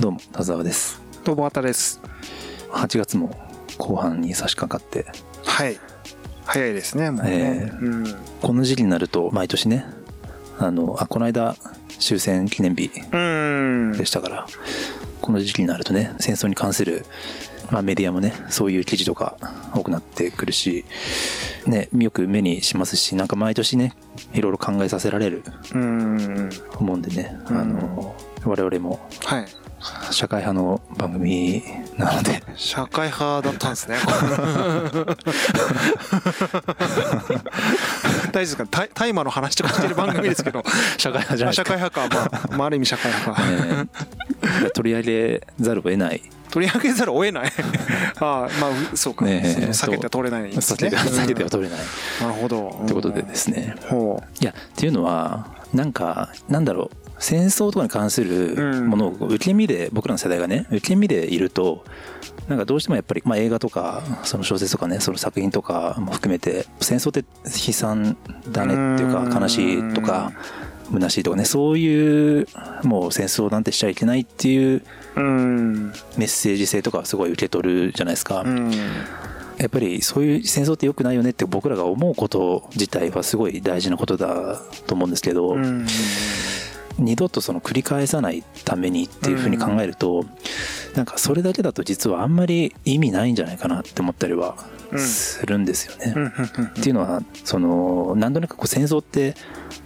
どうも田沢です。どうもあたです。8月も後半に差し掛かって。はい。早いですねもうね、えーうん、この時期になると毎年ねあのあこの間終戦記念日でしたからこの時期になるとね戦争に関するまあ、メディアもねそういう記事とか多くなってくるし、ね、よく目にしますしなんか毎年ねいろいろ考えさせられる思うんでねあの我々も、はい、社会派の番組なので。社会派だったんですね。大丈夫ですか？大麻の話とかしてる番組ですけど。社会派じゃない社会派か、まあ、まあ、ある意味社会派か、ね、取り上げざるを得ない。取り上げざるを得ない。ああまあそうか、ね、避けては取れないですね。避けては取れない、なるほど。ということでですね。いやっていうのはなんかなんだろう戦争とかに関するものを受け身で僕らの世代がね受け身でいるとなんかどうしてもやっぱり、まあ、映画とかその小説とかねその作品とかも含めて戦争って悲惨だねっていうか悲しいとか虚しいとかねそういうもう戦争なんてしちゃいけないっていうメッセージ性とかすごい受け取るじゃないですか。やっぱりそういう戦争って良くないよねって僕らが思うこと自体はすごい大事なことだと思うんですけど、二度とその繰り返さないためにっていうふうに考えると、なんかそれだけだと実はあんまり意味ないんじゃないかなって思ったりはするんですよね。っていうのはそのなんとなくこう戦争って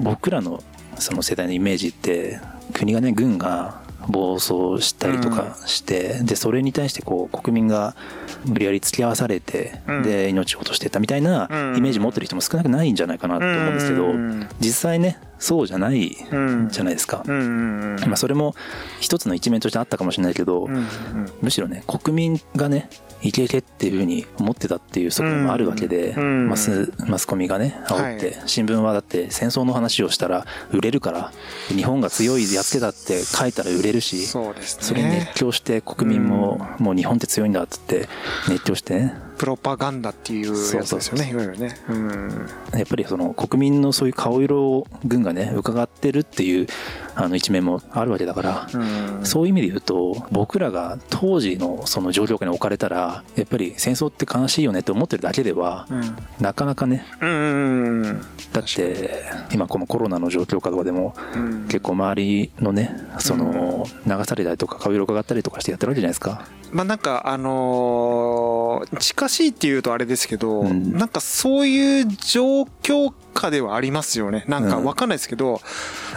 僕らのその世代のイメージって国がね軍が暴走したりとかして、でそれに対してこう国民が無理やり付き合わされて、で命を落としてたみたいなイメージ持ってる人も少なくないんじゃないかなと思うんですけど、実際ねそうじゃないじゃないですか、まあ、それも一つの一面としてあったかもしれないけど、むしろね国民がねいけいけっていうふうに思ってたっていう側面もあるわけで、マスマスコミがね煽って、新聞はだって戦争の話をしたら売れるから日本が強いやっつけだって書いたら売れるしそれに熱狂して国民ももう日本って強いんだっつって熱狂してねプロパガンダっていうやつですよね。いわゆるね、うん、やっぱりその国民のそういう顔色を軍がね伺ってるっていうあの一面もあるわけだから、うん、そういう意味で言うと僕らが当時のその状況下に置かれたらやっぱり戦争って悲しいよねって思ってるだけでは、うん、なかなかね、うん、だって今このコロナの状況下とかでも、結構周りのねその流されたりとか顔色伺ったりとかしてやってるわけじゃないですか。まあなんかあのー、近しいっていうとあれですけど、うん、なんかそういう状況下ではありますよね。なんかわかんないですけど、うん、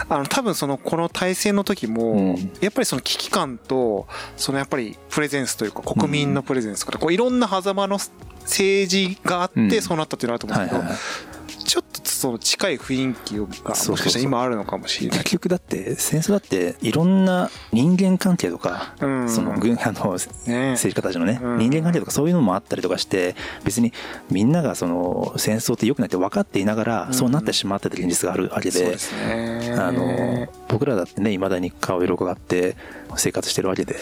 あの多分そのこの体制の時も、うん、やっぱりその危機感と、そのやっぱりプレゼンスというか国民のプレゼンスとか、こういろんな狭間の政治があってそうなったっていうのはあると思うんですけど、ちょっとその近い雰囲気がもしかしたら今あるのかもしれない。結局だって戦争だっていろんな人間関係とか、うん、その軍 あの、ね、政治家たちのね、うん、人間関係とかそういうのもあったりとかして別にみんながその戦争って良くないって分かっていながら、そうなってしまってた現実があるわけで,、あの僕らだってねいまだに顔色があって生活してるわけで、ね、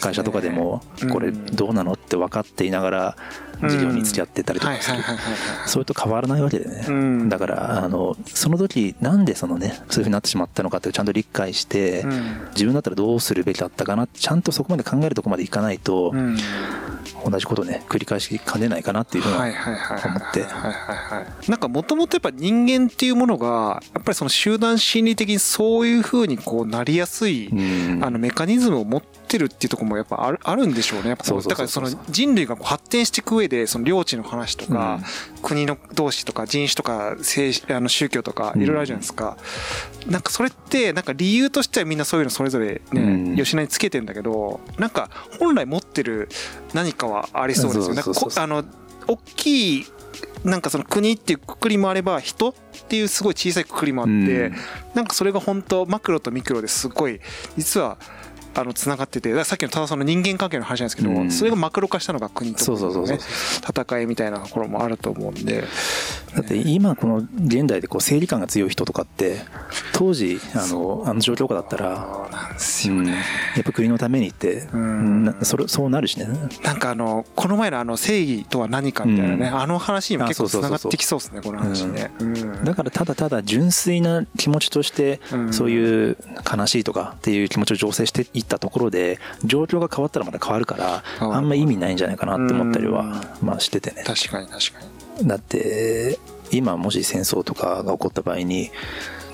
会社とかでもこれどうなのって分かっていながら事業に付き合ってたりとかする。それと変わらないわけでね、だからあのその時なんでそのねそういうふうになってしまったのかってちゃんと理解して、自分だったらどうするべきだったかなちゃんとそこまで考えるとこまでいかないと、同じことね繰り返しかねないかなっていうふうに思って。なんかもともとやっぱ人間っていうものがやっぱりその集団心理的にそういうふうにこうなりやすい、あのメカニズムを持ってるっていうところもやっぱあるあるんでしょうね。やっぱだからその人類が発展していく上でその領地の話とか、国の同士とか人種とか政あの宗教とかいろいろあるじゃないですか、なんかそれってなんか理由としてはみんなそういうのそれぞれね、吉野につけてんだけどなんか本来持ってる何かはありそうですよ。ね。あの大きいなんかその国っていうくくりもあれば人っていうすごい小さいくくりもあって、なんかそれが本当マクロとミクロですごい実はあのつながっててさっきのただその人間関係の話なんですけど、うん、それがマクロ化したのが国とかね戦いみたいなところもあると思うんで。だって今この現代でこう正義感が強い人とかって当時あのあの状況下だったらそうなんやっぱ国のためにって、ん。なそれそうなるしね。なんかあのこの前のあの正義とは何かみたいなね、うん。あの話にも結構つながってきそうですねこの話ね、うん。だからただただ純粋な気持ちとしてうん。そういう悲しいとかっていう気持ちを醸成していったところで状況が変わったらまた変わるからあんま意味ないんじゃないかなって思ったりはまあしててね。確かに確かに。だって今もし戦争とかが起こった場合に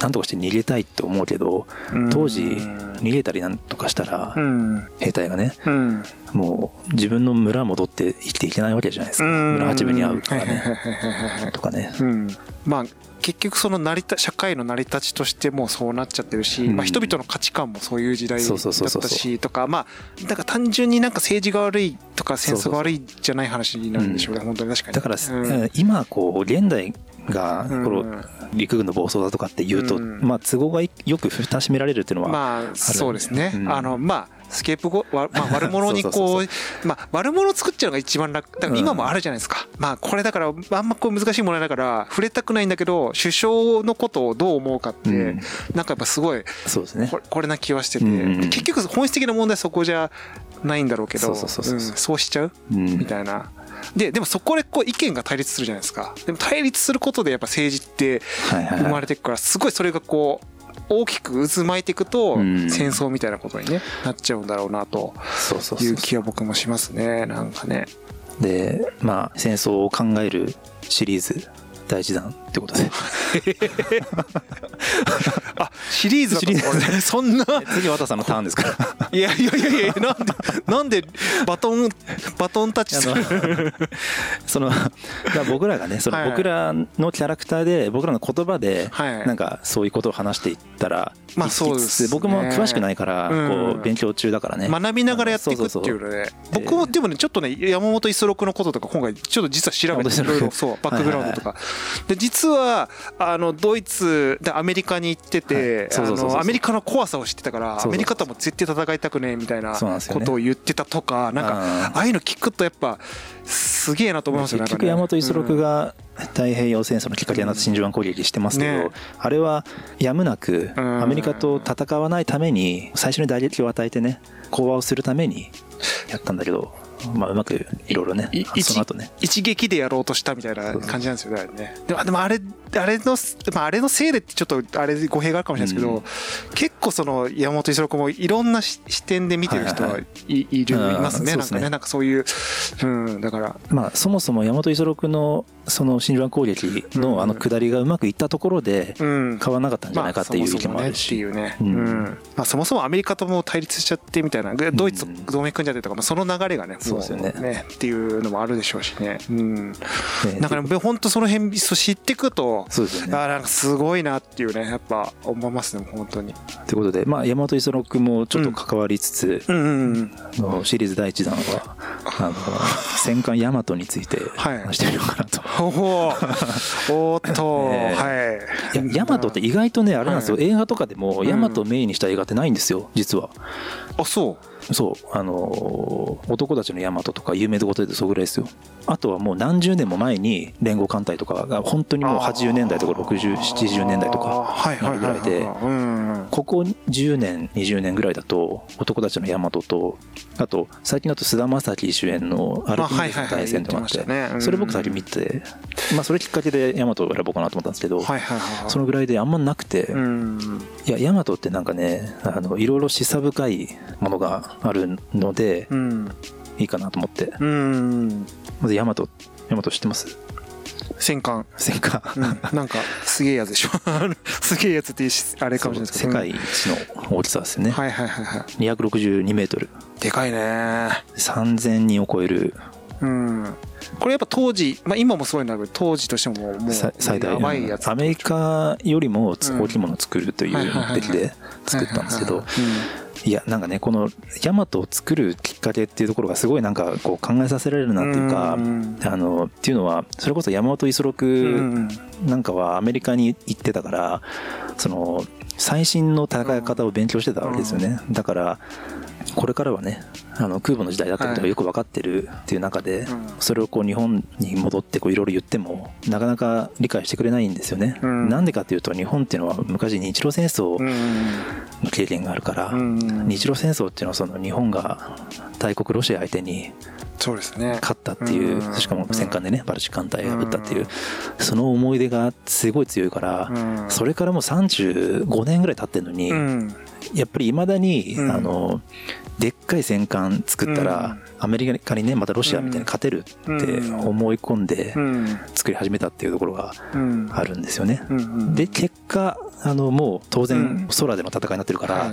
何とかして逃げたいって思うけどうん。当時逃げたりなんとかしたらうん。兵隊がねうん。もう自分の村戻って生きていけないわけじゃないですか。村八分に会うとかね。とかね。うん、まあ結局その成り立社会の成り立ちとしてもうそうなっちゃってるし、うん。まあ、人々の価値観もそういう時代だったしとかまあだから単純になんか政治が悪いとか戦争が悪いじゃない話になるんでしょうね本当に確かに。だから、うん。今こう現代がこうん。の陸軍の暴走だとかっていうと、うん。まあ都合がよく蓋しめられるっていうのは、まあそうですね、うん。あのまあスケープゴ、わ まあ、悪者にこそうまあ悪者を作っちゃうのが一番楽だから今もあるじゃないですか、まあこれだからあんまこう難しいものだから触れたくないんだけど首相のことをどう思うかって、うん。なんかやっぱすごいそうですね。これな気はしてて、うん。結局本質的な問題はそこじゃないんだろうけどそうしちゃう？うん。みたいな。ででもそこでこう意見が対立するじゃないですか。でも対立することでやっぱ政治って生まはいれていくからすごいそれがこう大きく渦巻いていくとうん。戦争みたいなことにねなっちゃうんだろうなという気は僕もしますね。なんかね。でまあ戦争を考えるシリーズ第一弾ってことで あシリーズだったんですかこれそんな。次渡さんのターンですから。いやいやいやいやなんでなんでバトンバトンタッチすあるの その僕らがねその僕らのキャラクターで僕らの言葉ではい。なんかそういうことを話していったらまあそうですね。僕も詳しくないからうん。こう勉強中だからね。学びながらやっていくっていうので僕もでもねちょっとね山本五十六のこととか今回ちょっと実は調べていろいろそうバックグラウンドとか。で実はあのドイツでアメリカに行っててアメリカの怖さを知ってたからアメリカとはもう絶対戦いたくねえみたいなことを言ってたとかなんかあーああいうの聞くとやっぱすげえなと思いますよね結局大和五十六が太平洋戦争のきっかけになって真珠湾攻撃してますけど、ね。あれはやむなくうん。アメリカと戦わないために最初に打撃を与えてね講和をするためにやったんだけど、まあ、うまくいろいろねいその後ね。一撃でやろうとしたみたいな感じなんですよねあれね。でもでもあれあれの、まあ、あれのせいでってちょっとあれ語弊があるかもしれないですけど、うん。結構その山本五十六もいろんなし視点で見てる人はい,、はい。いるうんいますねなんかねなんかそういう、うん、だから。まあ、そもそも大和五十六のその真珠湾攻撃うん。のあの下りがうまくいったところでうん。変わらなかったんじゃないかっていう意見もあるし、まあそもそもねっていうん。うん。まあ、そもそもアメリカとも対立しちゃってみたいな。でドイツ同盟組んじゃってとか、まあ、その流れがねもそうですよね。っていうのもあるでしょうしね、うん、ね。だから本当その辺そう知っていくとそうですよね。あーなんかすごいなっていうねやっぱ思いますね本当に。ということで、まあ、大和五十六もちょっと関わりつつ、うんうんうん。シリーズ第一弾はあの戦艦大和についてはい。話してみようかなと。おお。おーっと、え。はい。いや大和って意外とねあれなんですよ、はい。映画とかでもうん。大和をメインにした映画ってないんですよ実は。あそそうあのー男たちの大和とか有名どころでそぐらいですよ。あとはもう何十年も前に連合艦隊とかが本当にうもう80年代とか6070年代とかなるぐらいでうんここ10年20年ぐらいだと男たちの大和とあと最近だと菅田将暉主演の「アルピニスの大戦」とかあってそれ僕先見てまあそれきっかけで大和を選ぼうかなと思ったんですけどそのぐらいであんまなくてうん。いや大和ってなんかねあのいろいろ示唆深いものがあるのでうんいいかなと思って。うん。まず大和大和知ってます？戦艦。戦艦。うん。なんかすげえやつでしょ。すげえやつってあれかもしれないですけど。世界一の大きさですよね。はいはいはいはい。262メートル。でかいね。3000人を超える。うん。これやっぱ当時、まあ、今もすごいんだけど当時としてももうさ最大やばいやつ。アメリカよりも大きいものを作るという目的で作ったんですけど。はいやなんかねこのヤマトを作るきっかけっていうところがすごいなんかこう考えさせられるなっていうかうんあのっていうのはそれこそ山本五十六んなんかはアメリカに行ってたからその最新の戦い方を勉強してたわけですよね。だからこれからはねあの空母の時代だったことがよく分かってるっていう中で、それをこう日本に戻っていろいろ言ってもなかなか理解してくれないんですよね。なんでかっていうと日本っていうのは昔日露戦争の経験があるから、日露戦争っていうのはその日本が大国ロシア相手にそうですね。勝ったっていう、しかも戦艦でねバルチ艦隊を破ったっていう、その思い出がすごい強いから、それからもう35年ぐらい経ってるのに、やっぱりいまだに、あのでっかい戦艦作ったら、アメリカにねまたロシアみたいに勝てるって思い込んで作り始めたっていうところがあるんですよね。で結果あのもう当然空での戦いになってるから、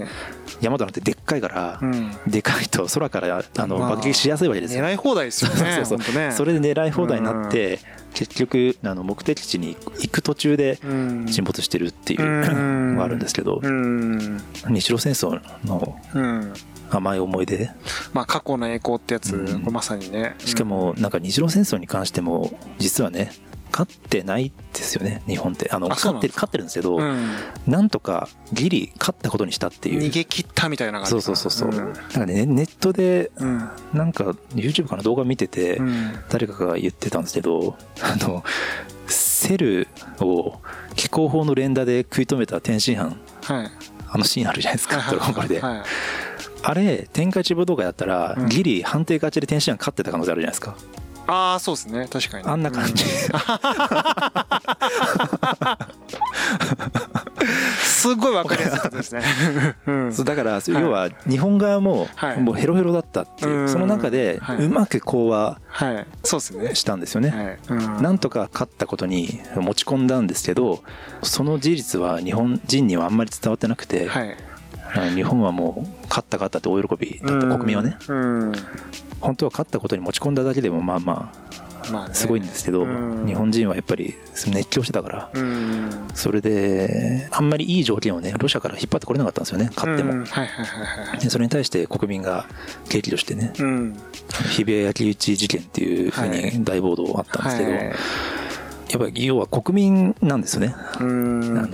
山田なんてでっかいから、でかいと空からあの爆撃しやすいわけですよ。狙い放題ですよね。そうそう、それで狙い放題になって、結局あの目的地に行く途中で沈没してるっていうのがあるんですけど、日露戦争の甘い思い出、まあ過去の栄光ってやつ、まさにね。しかもなんか日露戦争に関しても実はね勝ってないですよね日本って。あの勝ってる勝ってるんですけど、うん、なんとかギリ勝ったことにしたっていう。逃げ切ったみたいな感じそうそうそうそう、うん、なんかねネットで、なんか YouTube かな？動画見てて、誰かが言ってたんですけどあのセルを気候法の連打で食い止めた天津飯、はい、あのシーンあるじゃないですか、ドラゴンボールで、はいあれ天下一武道会だったら、ギリ判定勝ちで天津飯勝ってた可能性あるじゃないですか。ああそうですね。確かに。あんな感じ、すごい分かりやすかったですね、うん、そうだから要は日本側ももうヘロヘロだったっていう、その中でうまく講和したんですよね,、なんとか勝ったことに持ち込んだんですけどその事実は日本人にはあんまり伝わってなくて、日本はもう勝った勝ったって大喜びだった国民はね、本当は勝ったことに持ち込んだだけでもまあまあすごいんですけど、日本人はやっぱり熱狂してたから、それであんまりいい条件をねロシアから引っ張ってこれなかったんですよね勝っても、でそれに対して国民が景気としてね、日比谷焼き討ち事件っていうふうに大暴動あったんですけど、やっぱり要は国民なんですよね。あの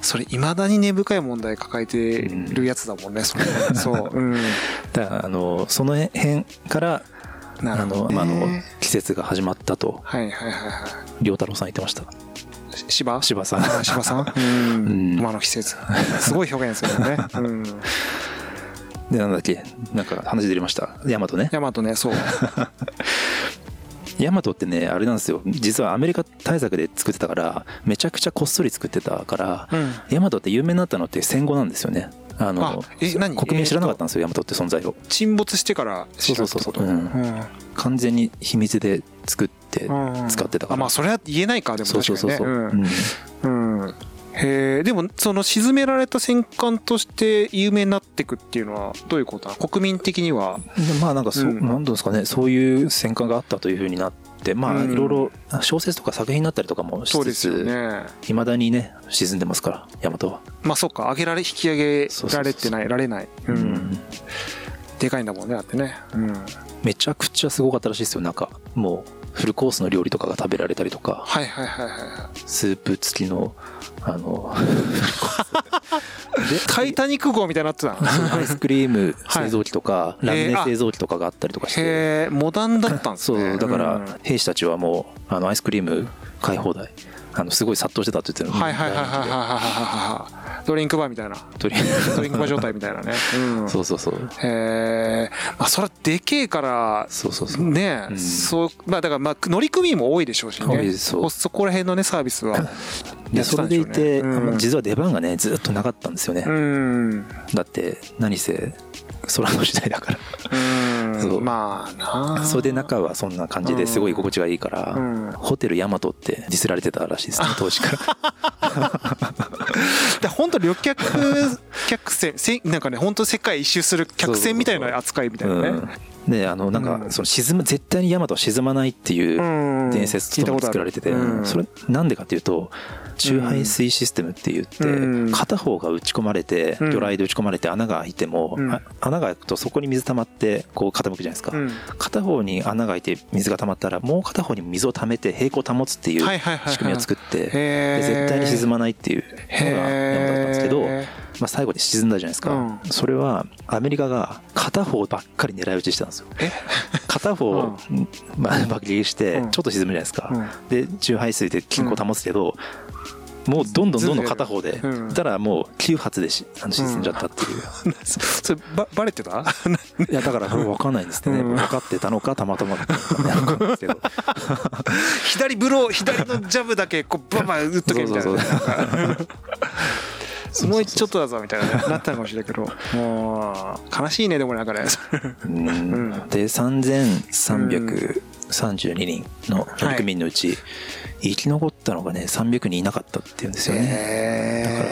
それいまだに根深い問題抱えてるやつだもんね。そそう。うん、だからあのその辺からあの、まあ、の季節が始まったと。はいはいはいはい。良太郎さん言ってました。芝？芝さん。芝さ ん？うん。馬の季節。すごい表現ですよね。うん。でなんだっけ？なんか話出ました大和ね大和ねそうヤマトってねあれなんですよ。実はアメリカ対策で作ってたからめちゃくちゃこっそり作ってたから、うん、ヤマトって有名になったのって戦後なんですよね。あの国民知らなかったんですよ、ヤマトって存在を。沈没してからそうそうそうそう、うん、完全に秘密で作って使ってたから、あまあそれは言えないかでも確かに、ね、そうそうそうそう、うんうんへえでもその沈められた戦艦として有名になっていくっていうのはどういうことなの？国民的には。まあなんかそ、うん、なんですかね。そういう戦艦があったというふうになってまあいろいろ小説とか作品になったりとかもしつついま、ね、だにね沈んでますから大和は。まあそっか。上げられ引き上げられてないられない。うん、でかいんだもんねだってね。うん。めちゃくちゃすごかったらしいですよ。なんかもうフルコースの料理とかが食べられたりとかはいはいはいはいスープ付きのあの タイタニック号みたいになってた アイスクリーム製造機とか、ラムネ製造機とかがあったりとかして。へモダンだったんですね。そうだから兵士たちはもうあのアイスクリーム買い放題あのすごい殺到してたって言ってるはいはいはいはいはいはいドリンクバーみたいな。ドリンク。バー状態みたいなね、うん、そうそうそう。へえまあそれはでけえからそうそうそう。ね、うん、そうまあだからまあ乗組員も多いでしょうしね。そそこら辺のねサービスは。でそれでいて、うん、実は出番がねずっとなかったんですよね、うん、だって何せ空の時代だから。そう。まあなそれで中はそんな感じですごい居心地がいいから、うん、ホテルヤマトってディスられてたらしいですね当時から。本当旅客客船なんかね本当世界一周する客船みたいな扱いみたいなね、うんであのなんかその沈む絶対にヤマトは沈まないっていう伝説と作られててそれなんでかっていうと中排水システムって言って片方が打ち込まれて魚雷で打ち込まれて穴が開いても穴が開くとそこに水溜まってこう傾くじゃないですか。片方に穴が開いて水が溜まったらもう片方に水を溜めて平行を保つっていう仕組みを作って絶対に沈まないっていうのがヤマトだったんですけどまあ、最後で沈んだじゃないですか、うん、それはアメリカが片方ばっかり狙い撃ちしてたんですよ。片方、うん、まあ、爆撃してちょっと沈むじゃないですか、うん、で重排水で均衡保つけど、もうどんどんどんどん片方で、うん、たらもう9発でし沈んじゃったっていう、うん、そればバレてた？いやだから分かんないんですね、うん、分かってたのかたまたまだったのかですけど。左ブロー左のジャブだけこうバンバン打っとけみたいなもうちょっとだぞみたいな。なったのかもしれないけど。もう悲しいねでもなんかね。うん、で3332人の乗組員のうち、はい生き残ったのがね300人いなかったっていうんですよね、だから、う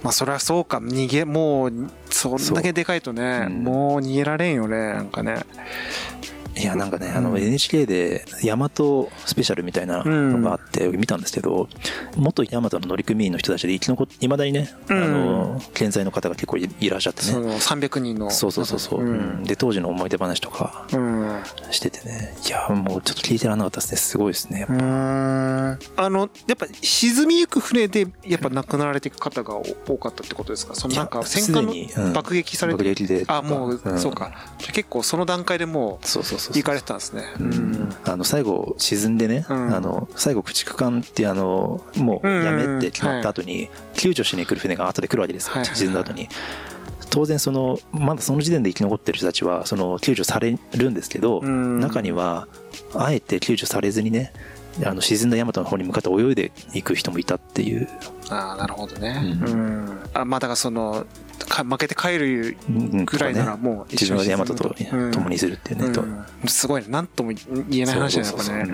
ん、まあそれはそうか。逃げもうそんだけでかいとね、うん、もう逃げられんよねなんかねいやなんかね、あの NHK でヤマトスペシャルみたいなのがあって見たんですけど、元ヤマトの乗組員の人たちで生き残っていまだにね、あの健在の方が結構いらっしゃってね。その300人の。そうそうそうそう、うん、で当時の思い出話とかしててね。いやもうちょっと聞いてらんなかったです。ねすごいですねあのやっぱ沈みゆく船でやっぱ亡くなられていく方が多かったってことですか？そのなんか戦艦の爆撃されて、うん、爆撃であもう、そうか。結構その段階でもうそうそう行かれてたんですね。うん、あの最後沈んでね、うん、あの最後駆逐艦ってあのもうやめって決まった後に救助しに来る船が後で来るわけですよ、沈んだ後に。当然そのまだその時点で生き残ってる人たちはその救助されるんですけど、中にはあえて救助されずにねあの沈んだ大和の方に向かって泳いでいく人もいたっていう。ああなるほどね。うん、あまあだからその負けて帰るぐらいならもう一緒に、自分は大和と共にするっていうね、うん。うん、すごい何とも言えない話だよね。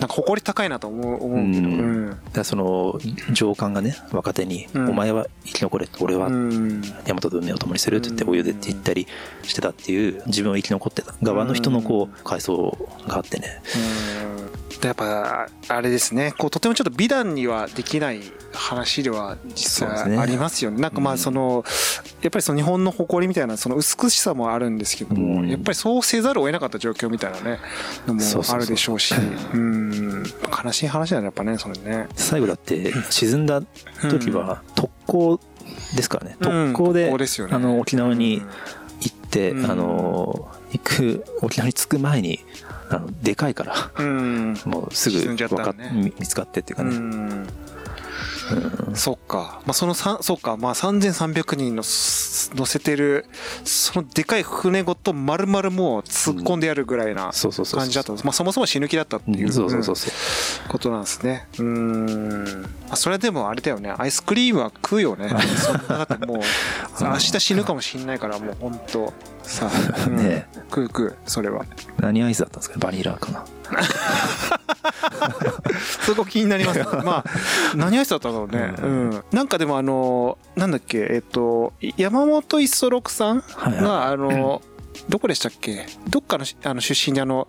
なんか誇り高いなと思う思うけど、うん、だその上官がね若手に、お前は生き残れ俺は大和と海を共にするって言って泳いでって言ったりしてたっていう自分を生き残ってた側の人のこう階層があってね、やっぱあれですね。こうとてもちょっと美談にはできない話では実際ありますよね。ね。なんかまあその、やっぱりその日本の誇りみたいなその美しさもあるんですけども、やっぱりそうせざるを得なかった状況みたいなねのもあるでしょうし、うん。悲しい話だねやっぱねそれね。最後だって沈んだ時は特攻ですからね。特攻で、あの沖縄に行って、あの行く沖縄に着く前にあのでかいから、もうすぐ見つかってっていうかね。そっか。まあ、その三、そっか。まあ、3300人の乗せてる、そのでかい船ごと丸々もう突っ込んでやるぐらいな感じだったまあ、そもそも死ぬ気だったっていう、そうそうそうことなんですね。うん。まあ、それはでもあれだよね。アイスクリームは食うよね。そんなだってもう、明日死ぬかもしんないから、もう本当さあ、ね。食う食う、それは。何アイスだったんですか？バニラかな？そこ気になります、まあ何アイスだったんだろうね、うん、うん、なんかでもあのなんだっけ？えっと山本五十六さんが、はいはい、あの、どこでしたっけ？どっかのあの出身であの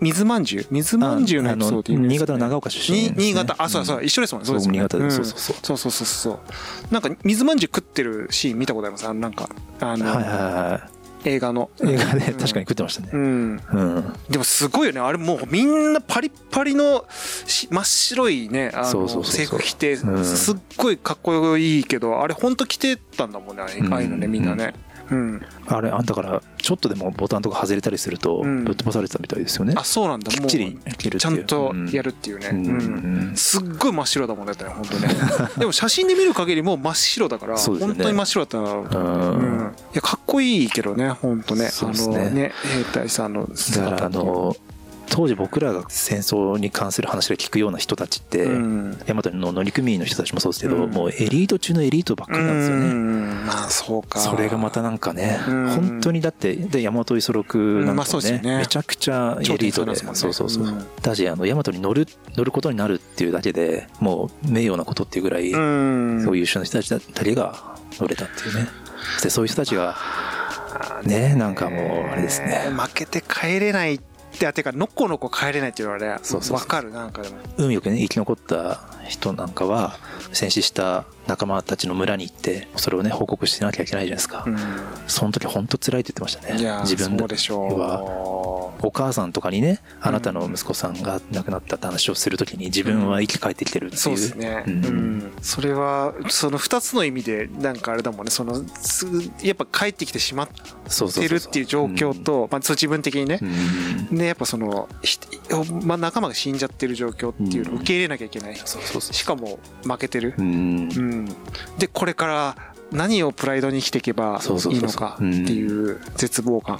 水まんじゅう？水まんじゅうのエピソード、ね、新潟の長岡出身、ね、新潟。あそうそう一緒ですもんね。そうです新潟で、そうそうそう。そうそうそうそう。なんか水まんじゅう食ってるシーン見たことあります？あのなんかあの、はいはいはい映画の。映画で確かに食ってましたね、うん、うん、でもすごいよね。あれもうみんなパリッパリの真っ白いねあの制服着てすっごいかっこいいけどあれ本当着てたんだもんねああいうのねみんなね、うん、あれあんたからちょっとでもボタンとか外れたりするとぶっ飛ばされてたみたいですよね、うん、あそうなんだ。きっちりちゃんとやるっていうね、うん、すっごい真っ白だもんねだったね本当ね でも写真で見る限りもう真っ白だから、ね、本当に真っ白だったな、うん、いやかっこいいけどね本当ね。あのね兵隊さんのだからあの当時僕らが戦争に関する話で聞くような人たちって、うん、大和の乗組員の人たちもそうですけど、うん、もうエリート中のエリートばっかりなんですよね。うん、まあそうか。それがまたなんかね、本当にだってで大和五十六なんかね,、ねめちゃくちゃエリートで、ね、そうそうそう。だしあの大和に乗る乗ることになるっていうだけでもう名誉なことっていうぐらい、そういう優秀な人たちだったりが乗れたっていうね。でそういう人たちがねなんかもうあれですね。負けて帰れないってあてかのこのこ帰れないっていうのはねそうそう分かるなんかでも。運よくね生き残った人なんかは戦死した仲間たちの村に行ってそれをね報告してなきゃいけないじゃないですか、うん、その時本当辛いって言ってましたね。自分そうでしょお母さんとかにねあなたの息子さんが亡くなったって話をするときに自分は生き返ってきてるっていう、そうですね、うん。それはその2つの意味でなんかあれだもんね。そのやっぱ帰ってきてしまってるっていう状況とまあ自分的にね、でやっぱその、まあ、仲間が死んじゃってる状況っていうのを受け入れなきゃいけない、しかも負けてる、うん。でこれから何をプライドに生きていけばいいのかっていう絶望感。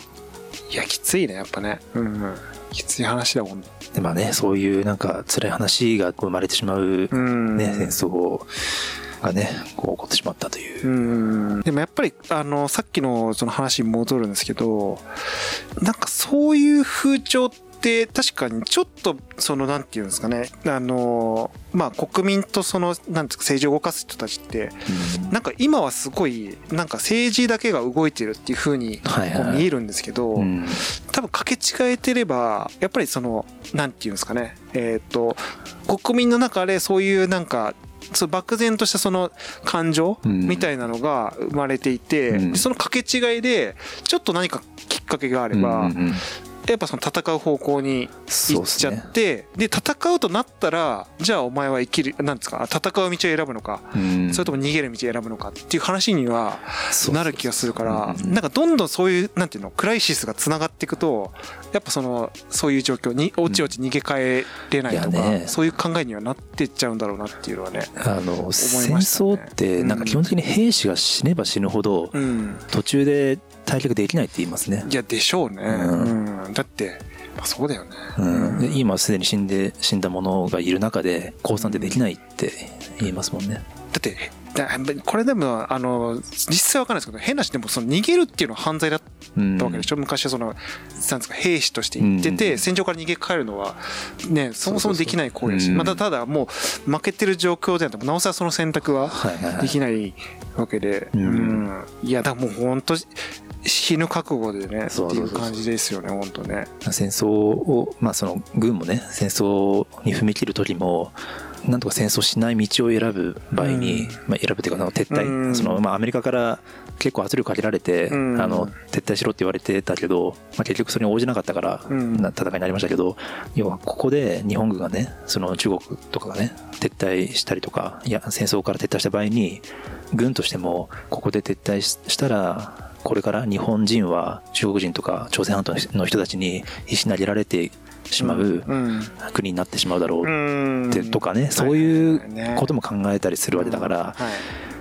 いやきついねやっぱね。うん。きつい話だもんね。でまあねそういうなんか辛い話が生まれてしまうね、戦争がねこう起こってしまったという。でもやっぱりあのさっきのその話に戻るんですけどなんかそういう風潮ってって確かにちょっとそのなんていうんですかね。あのまあ国民とそのなんですか政治を動かす人たちってなんか今はすごいなんか政治だけが動いてるっていうふうにこう見えるんですけど多分掛け違えてればやっぱりそのなんていうんですかね。えっと国民の中でそういうなんかその漠然としたその感情みたいなのが生まれていて、その掛け違いでちょっと何かきっかけがあれば、やっぱその戦う方向に行っちゃって、で、ね、戦うとなったらじゃあお前は生きるなんですか？戦う道を選ぶのか、それとも逃げる道を選ぶのかっていう話にはなる気がするからなんかどんどんそういうなんていうのクライシスがつながっていくとやっぱそのそういう状況におちおち逃げ帰れないとか、ね、そういう考えにはなってっちゃうんだろうなっていうのはねあの、ね、戦争ってなんか基本的に兵士が死ねば死ぬほど、途中で退却できないって言いますね。いやでしょうね、うん、だってまあ、そうだよね、うん、今すでに死んで死んだ者がいる中で降参ってできないって言いますもんね。だってこれでもあの実際わかんないですけど変なしでもその逃げるっていうのは犯罪だったわけでしょ、うん、昔はそのなんですか兵士として行ってて、うん、戦場から逃げ帰るのはねそもそもできない行為だし、またただもう負けてる状況でなおさらその選択はできないわけで、うん、いやだもう本当死ぬ覚悟でねっていう感じですよね本当ね。戦争をまあその軍もね戦争に踏み切る時もなんとか戦争しない道を選ぶ場合に、まあ、選ぶっていうか撤退、そのまあアメリカから結構圧力かけられて、あの撤退しろって言われてたけど、まあ、結局それに応じなかったから、戦いになりましたけど要はここで日本軍がねその中国とかがね撤退したりとかいや戦争から撤退した場合に軍としてもここで撤退したらこれから日本人は中国人とか朝鮮半島の人たちに石投げられてしまう国になってしまうだろうってとかねそういうことも考えたりするわけだから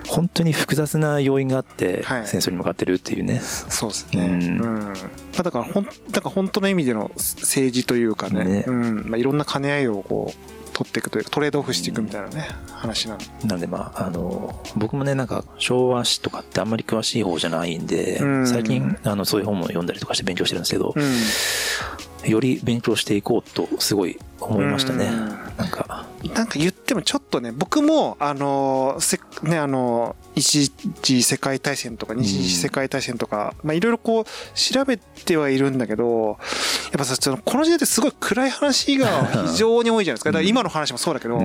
本当に複雑な要因があって戦争に向かってるっていうね、そうですね、うん。だからほんだから本当の意味での政治というかね。ね、うん。まあ、いろんな兼ね合いをこう取っていくというかトレードオフしていくみたいなね、うん、話なんなんでまああの僕もねなんか昭和史とかってあんまり詳しい方じゃないんで、うん、最近あのそういう本も読んだりとかして勉強してるんですけど、うん、より勉強していこうとすごい思いましたね、なんか。なんか言ってもちょっとね僕もあのせねあの一次世界大戦とか二次世界大戦とか、まあいろいろこう調べてはいるんだけど、やっぱさ、そのこの時代ってすごい暗い話が 非常に多いじゃないですか。だから今の話もそうだけど、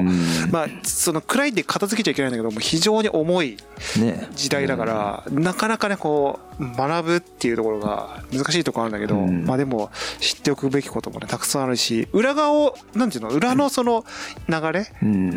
まあその暗いで片付けちゃいけないんだけど、も非常に重い時代だから、なかなかね、こう、学ぶっていうところが難しいところあるんだけど、まあでも知っておくべきこともね、たくさんあるし、裏側を、なんていうの、裏のその流れ、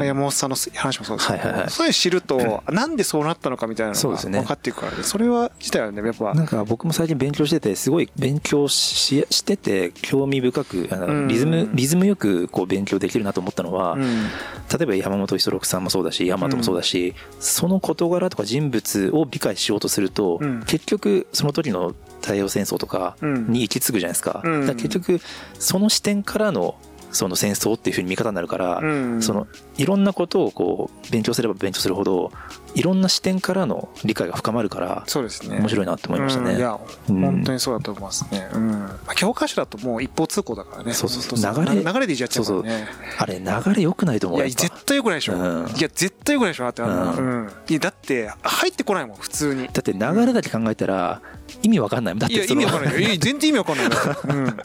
山本さんの話もそうです。けど、そういう知ると、なんでそうなったのかみたいなのが分かっていくからね。それは自体はねやっぱなんか僕も最近勉強しててすごい勉強ししてて興味深くあのリズムリズムよくこう勉強できるなと思ったのは、例えば山本五十六さんもそうだし大和もそうだし、その事柄とか人物を理解しようとすると、結局その時の太平洋戦争とかに行き継ぐじゃないですか,、結局その視点からのその戦争っていうふうに見方になるから、そのいろんなことをこう勉強すれば勉強するほどいろんな視点からの理解が深まるからそうですね。面白いなって思いましたね、うん、いや、本当にそうだと思いますね、うん。まあ、教科書だともう一方通行だからね。そうそうそう。流れ流れでいっちゃっちゃうからね。あれ流れよくないと思ういや絶対よくないでしょ、うん、いや絶対よくないでしょだって、うん。いやだって入ってこないもん普通に。だって流れだけ考えたら意味わかんないもん。だっていや意味わかんない全然意味わかんない、うん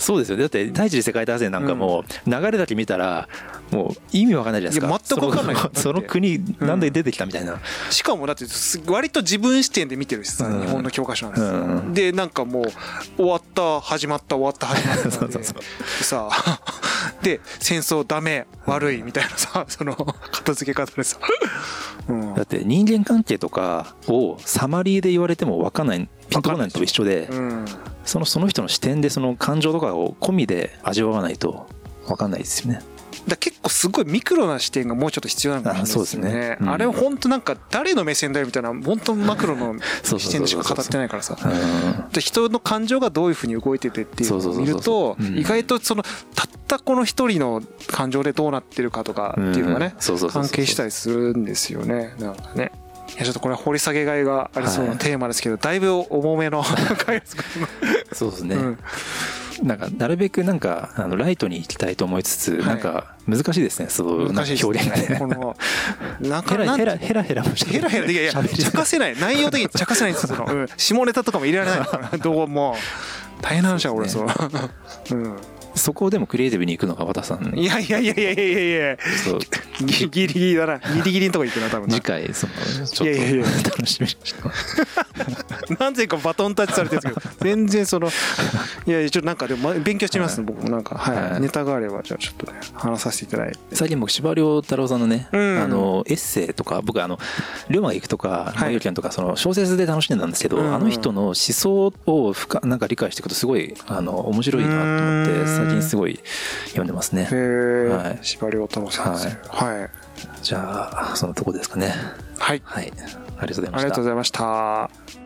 そうですよだって第一次世界大戦なんかも流れだけ見たらもう意味わかんないじゃないですか。全くわかんない。その 国なんで出てきたみたいな、うん、しかもだって割と自分視点で見てるしさ、うん、日本の教科書なんですよ、うん、でなんかもう終わった始まった終わった始まった。そうそうそう。さ で戦争ダメ悪いみたいなさその片付け方でさ、だって人間関係とかをサマリーで言われても分かんないピンとこないのと一緒で、そのその人の視点でその感情とかを込みで味わわないと分かんないですよね。だ結構すごいミクロな視点がもうちょっと必要なのかもしれないですね。あねうん、あれ本当なんか誰の目線だよみたいな本当マクロの視点でしか語ってないからさ。で人の感情がどういうふうに動いててっていうのを見ると意外とそのたったこの一人の感情でどうなってるかとかっていうのがね関係したりするんですよね。なんかね。いやちょっとこれ掘り下げがいがありそうなテーマですけど、だいぶ重めの そうですね、うん。なんかなるべくなんかあのライトに行きたいと思いつつ、なんか難しいですねそう表現がね。このなんかヘラヘラヘラもヘラヘラでいやいや茶化せない。内容的に茶化せないんですよ。うん、下ネタとかも入れられない。からどうも大変なんでしょ俺そう。うん。そこでもクリエイティブに行くのが和田さん。いやいやいやいやいやいやいやギリギリだな。ギリギリのとこ行くな多分次回そのちょっといや。いやいや楽しみにして 何故かバトンタッチされてるんですけど。全然そのいやちょっとなんかでも勉強してみます、僕もなんか。はい、ネタがあればじゃあちょっとね話させていただいて。最近僕司馬遼太郎さんのね、あのエッセイとか僕あの龍馬が行くとか「ゆきゃん」とかその小説で楽しんでたんですけど、あの人の思想を深なんか理解していくとすごいあの面白いなと思って最近すごい読んでますね。へはい。司馬遼太郎さんですね。はい。はい、じゃあ、そのとこですかね。はい。はい。ありがとうございました。ありがとうございました。